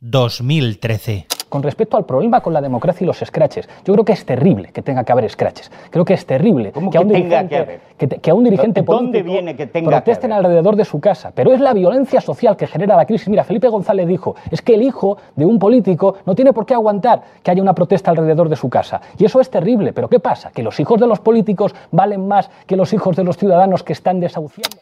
2013. Con respecto al problema con la democracia y los scratches, yo creo que es terrible que tenga que haber scratches. Creo que es terrible ¿Cómo que, a un tenga dirigente, que haber? que te- que a un dirigente ¿Dónde político viene que tenga que protesten haber? alrededor de su casa. Pero es la violencia social que genera la crisis. Mira, Felipe González dijo, es que el hijo de un político no tiene por qué aguantar que haya una protesta alrededor de su casa. Y eso es terrible. Pero ¿qué pasa? Que los hijos de los políticos valen más que los hijos de los ciudadanos que están desahuciando.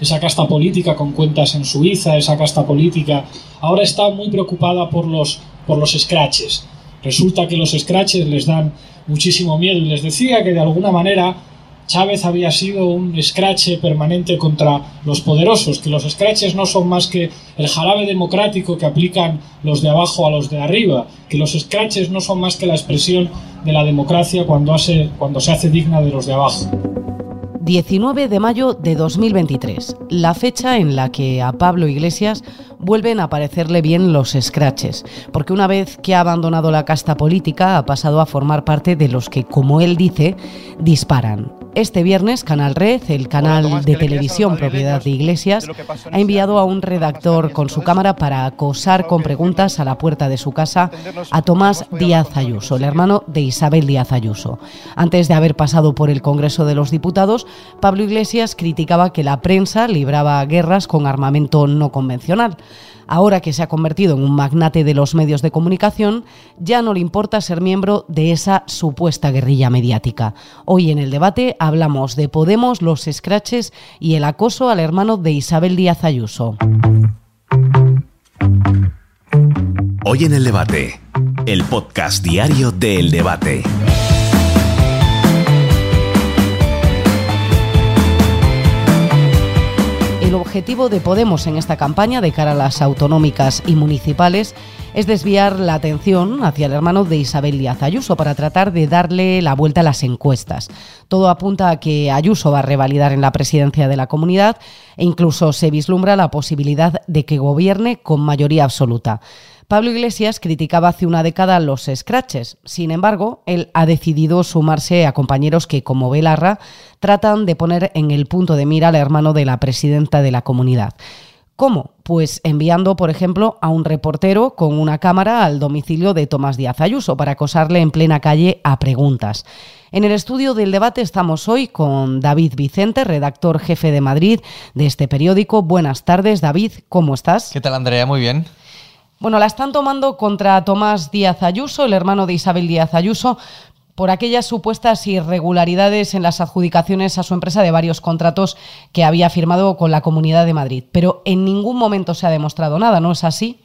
Esa casta política con cuentas en Suiza, esa casta política, ahora está muy preocupada por los, por los scratches. Resulta que los scratches les dan muchísimo miedo y les decía que de alguna manera Chávez había sido un scratch permanente contra los poderosos, que los scratches no son más que el jarabe democrático que aplican los de abajo a los de arriba, que los scratches no son más que la expresión de la democracia cuando, hace, cuando se hace digna de los de abajo. 19 de mayo de 2023, la fecha en la que a Pablo Iglesias vuelven a parecerle bien los scratches, porque una vez que ha abandonado la casta política ha pasado a formar parte de los que, como él dice, disparan. Este viernes, Canal Red, el canal de televisión propiedad de Iglesias, ha enviado a un redactor con su cámara para acosar con preguntas a la puerta de su casa a Tomás Díaz Ayuso, el hermano de Isabel Díaz Ayuso. Antes de haber pasado por el Congreso de los Diputados, Pablo Iglesias criticaba que la prensa libraba guerras con armamento no convencional. Ahora que se ha convertido en un magnate de los medios de comunicación, ya no le importa ser miembro de esa supuesta guerrilla mediática. Hoy en el debate hablamos de Podemos, los scratches y el acoso al hermano de Isabel Díaz Ayuso. Hoy en el debate, el podcast diario de El Debate. El objetivo de Podemos en esta campaña de cara a las autonómicas y municipales es desviar la atención hacia el hermano de Isabel Díaz Ayuso para tratar de darle la vuelta a las encuestas. Todo apunta a que Ayuso va a revalidar en la presidencia de la comunidad e incluso se vislumbra la posibilidad de que gobierne con mayoría absoluta. Pablo Iglesias criticaba hace una década los scratches. Sin embargo, él ha decidido sumarse a compañeros que, como Belarra, tratan de poner en el punto de mira al hermano de la presidenta de la comunidad. ¿Cómo? Pues enviando, por ejemplo, a un reportero con una cámara al domicilio de Tomás Díaz Ayuso para acosarle en plena calle a preguntas. En el estudio del debate estamos hoy con David Vicente, redactor jefe de Madrid de este periódico. Buenas tardes, David, ¿cómo estás? ¿Qué tal, Andrea? Muy bien. Bueno, la están tomando contra Tomás Díaz Ayuso, el hermano de Isabel Díaz Ayuso, por aquellas supuestas irregularidades en las adjudicaciones a su empresa de varios contratos que había firmado con la Comunidad de Madrid. Pero en ningún momento se ha demostrado nada, ¿no es así?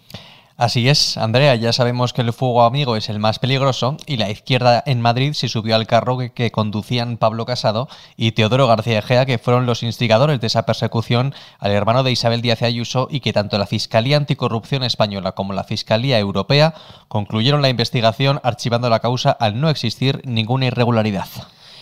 Así es, Andrea, ya sabemos que el fuego amigo es el más peligroso y la izquierda en Madrid se subió al carro que, conducían Pablo Casado y Teodoro García Egea, que fueron los instigadores de esa persecución al hermano de Isabel Díaz Ayuso y que tanto la Fiscalía Anticorrupción Española como la Fiscalía Europea concluyeron la investigación archivando la causa al no existir ninguna irregularidad.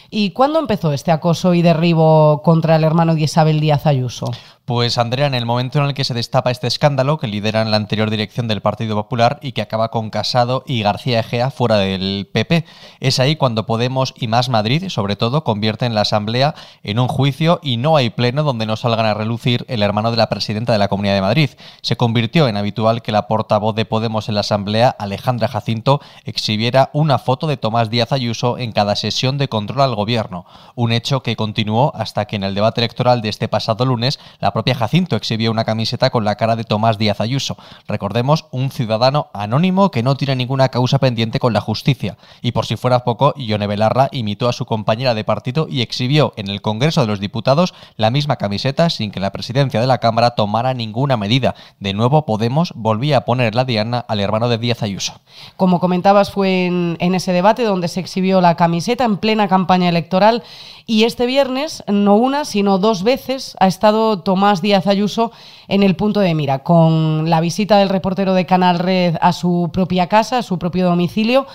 ¿Y cuándo empezó este acoso y derribo contra el hermano de Isabel Díaz Ayuso? Pues Andrea, en el momento en el que se destapa este escándalo que lideran la anterior dirección del Partido Popular y que acaba con Casado y García Egea fuera del PP, es ahí cuando Podemos y Más Madrid, sobre todo, convierten la Asamblea en un juicio y no hay pleno donde no salgan a relucir el hermano de la presidenta de la Comunidad de Madrid. Se convirtió en habitual que la portavoz de Podemos en la Asamblea, Alejandra Jacinto, exhibiera una foto de Tomás Díaz Ayuso en cada sesión de control al gobierno, un hecho que continuó hasta que en el debate electoral de este pasado lunes la propia Jacinto exhibió una camiseta con la cara de Tomás Díaz Ayuso. Recordemos, un ciudadano anónimo que no tiene ninguna causa pendiente con la justicia. Y por si fuera poco, Ione Belarra imitó a su compañera de partido y exhibió en el Congreso de los Diputados la misma camiseta sin que la presidencia de la Cámara tomara ninguna medida. De nuevo, Podemos volvía a poner la diana al hermano de Díaz Ayuso. Como comentabas, fue en, en ese debate donde se exhibió la camiseta en plena campaña electoral y este viernes, no una, sino dos veces, ha estado Tomás Díaz Ayuso en el punto de mira, con la visita del reportero de Canal Red a su propia casa, a su propio domicilio,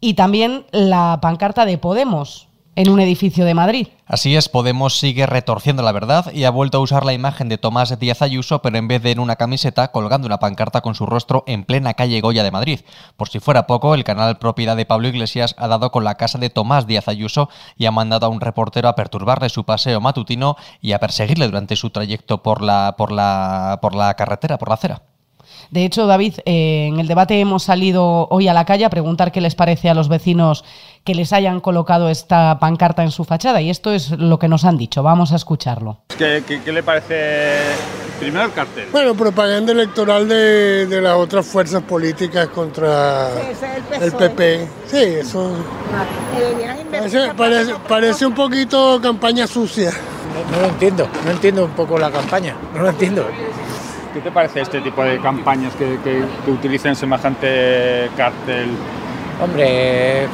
y también la pancarta de Podemos. En un edificio de Madrid. Así es, Podemos sigue retorciendo la verdad y ha vuelto a usar la imagen de Tomás Díaz Ayuso, pero en vez de en una camiseta, colgando una pancarta con su rostro en plena calle Goya de Madrid. Por si fuera poco, el canal propiedad de Pablo Iglesias ha dado con la casa de Tomás Díaz Ayuso y ha mandado a un reportero a perturbarle su paseo matutino y a perseguirle durante su trayecto por la, por la, por la carretera, por la acera. De hecho, David, eh, en el debate hemos salido hoy a la calle a preguntar qué les parece a los vecinos que les hayan colocado esta pancarta en su fachada y esto es lo que nos han dicho. Vamos a escucharlo. ¿Qué, le parece primero el cartel? Bueno, propaganda electoral de, las otras fuerzas políticas contra el, PP. Sí, eso parece, parece, un poquito campaña sucia. No, no lo entiendo, no entiendo un poco la campaña, no lo entiendo. ¿Qué te parece este tipo de campañas que, que, utilizan semejante cartel? Hombre,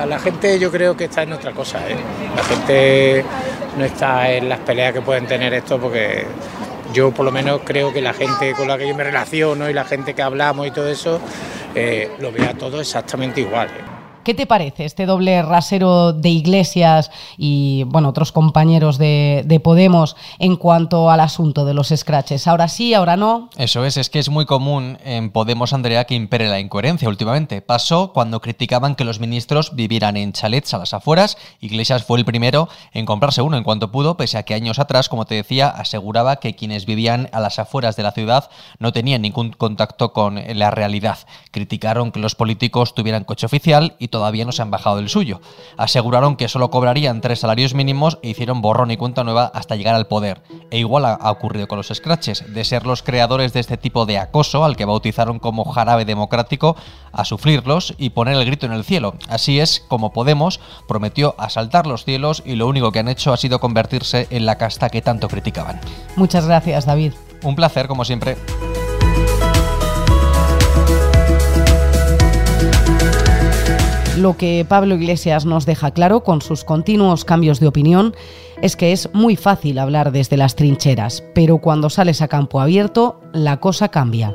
a la gente yo creo que está en otra cosa. ¿eh? La gente no está en las peleas que pueden tener esto porque yo por lo menos creo que la gente con la que yo me relaciono y la gente que hablamos y todo eso eh, lo vea todo exactamente igual. ¿eh? ¿Qué te parece este doble rasero de Iglesias y bueno, otros compañeros de, Podemos en cuanto al asunto de los scratches? Ahora sí, ahora no. Eso es, es que es muy común en Podemos, Andrea, que impere la incoherencia últimamente. Pasó cuando criticaban que los ministros vivieran en chalets a las afueras. Iglesias fue el primero en comprarse uno en cuanto pudo, pese a que años atrás, como te decía, aseguraba que quienes vivían a las afueras de la ciudad no tenían ningún contacto con la realidad. Criticaron que los políticos tuvieran coche oficial y todavía no se han bajado del suyo. Aseguraron que solo cobrarían tres salarios mínimos e hicieron borrón y cuenta nueva hasta llegar al poder. E igual ha, ocurrido con los scratches, de ser los creadores de este tipo de acoso, al que bautizaron como jarabe democrático, a sufrirlos y poner el grito en el cielo. Así es como Podemos prometió asaltar los cielos y lo único que han hecho ha sido convertirse en la casta que tanto criticaban. Muchas gracias, David. Un placer, como siempre. Lo que Pablo Iglesias nos deja claro con sus continuos cambios de opinión es que es muy fácil hablar desde las trincheras, pero cuando sales a campo abierto, la cosa cambia.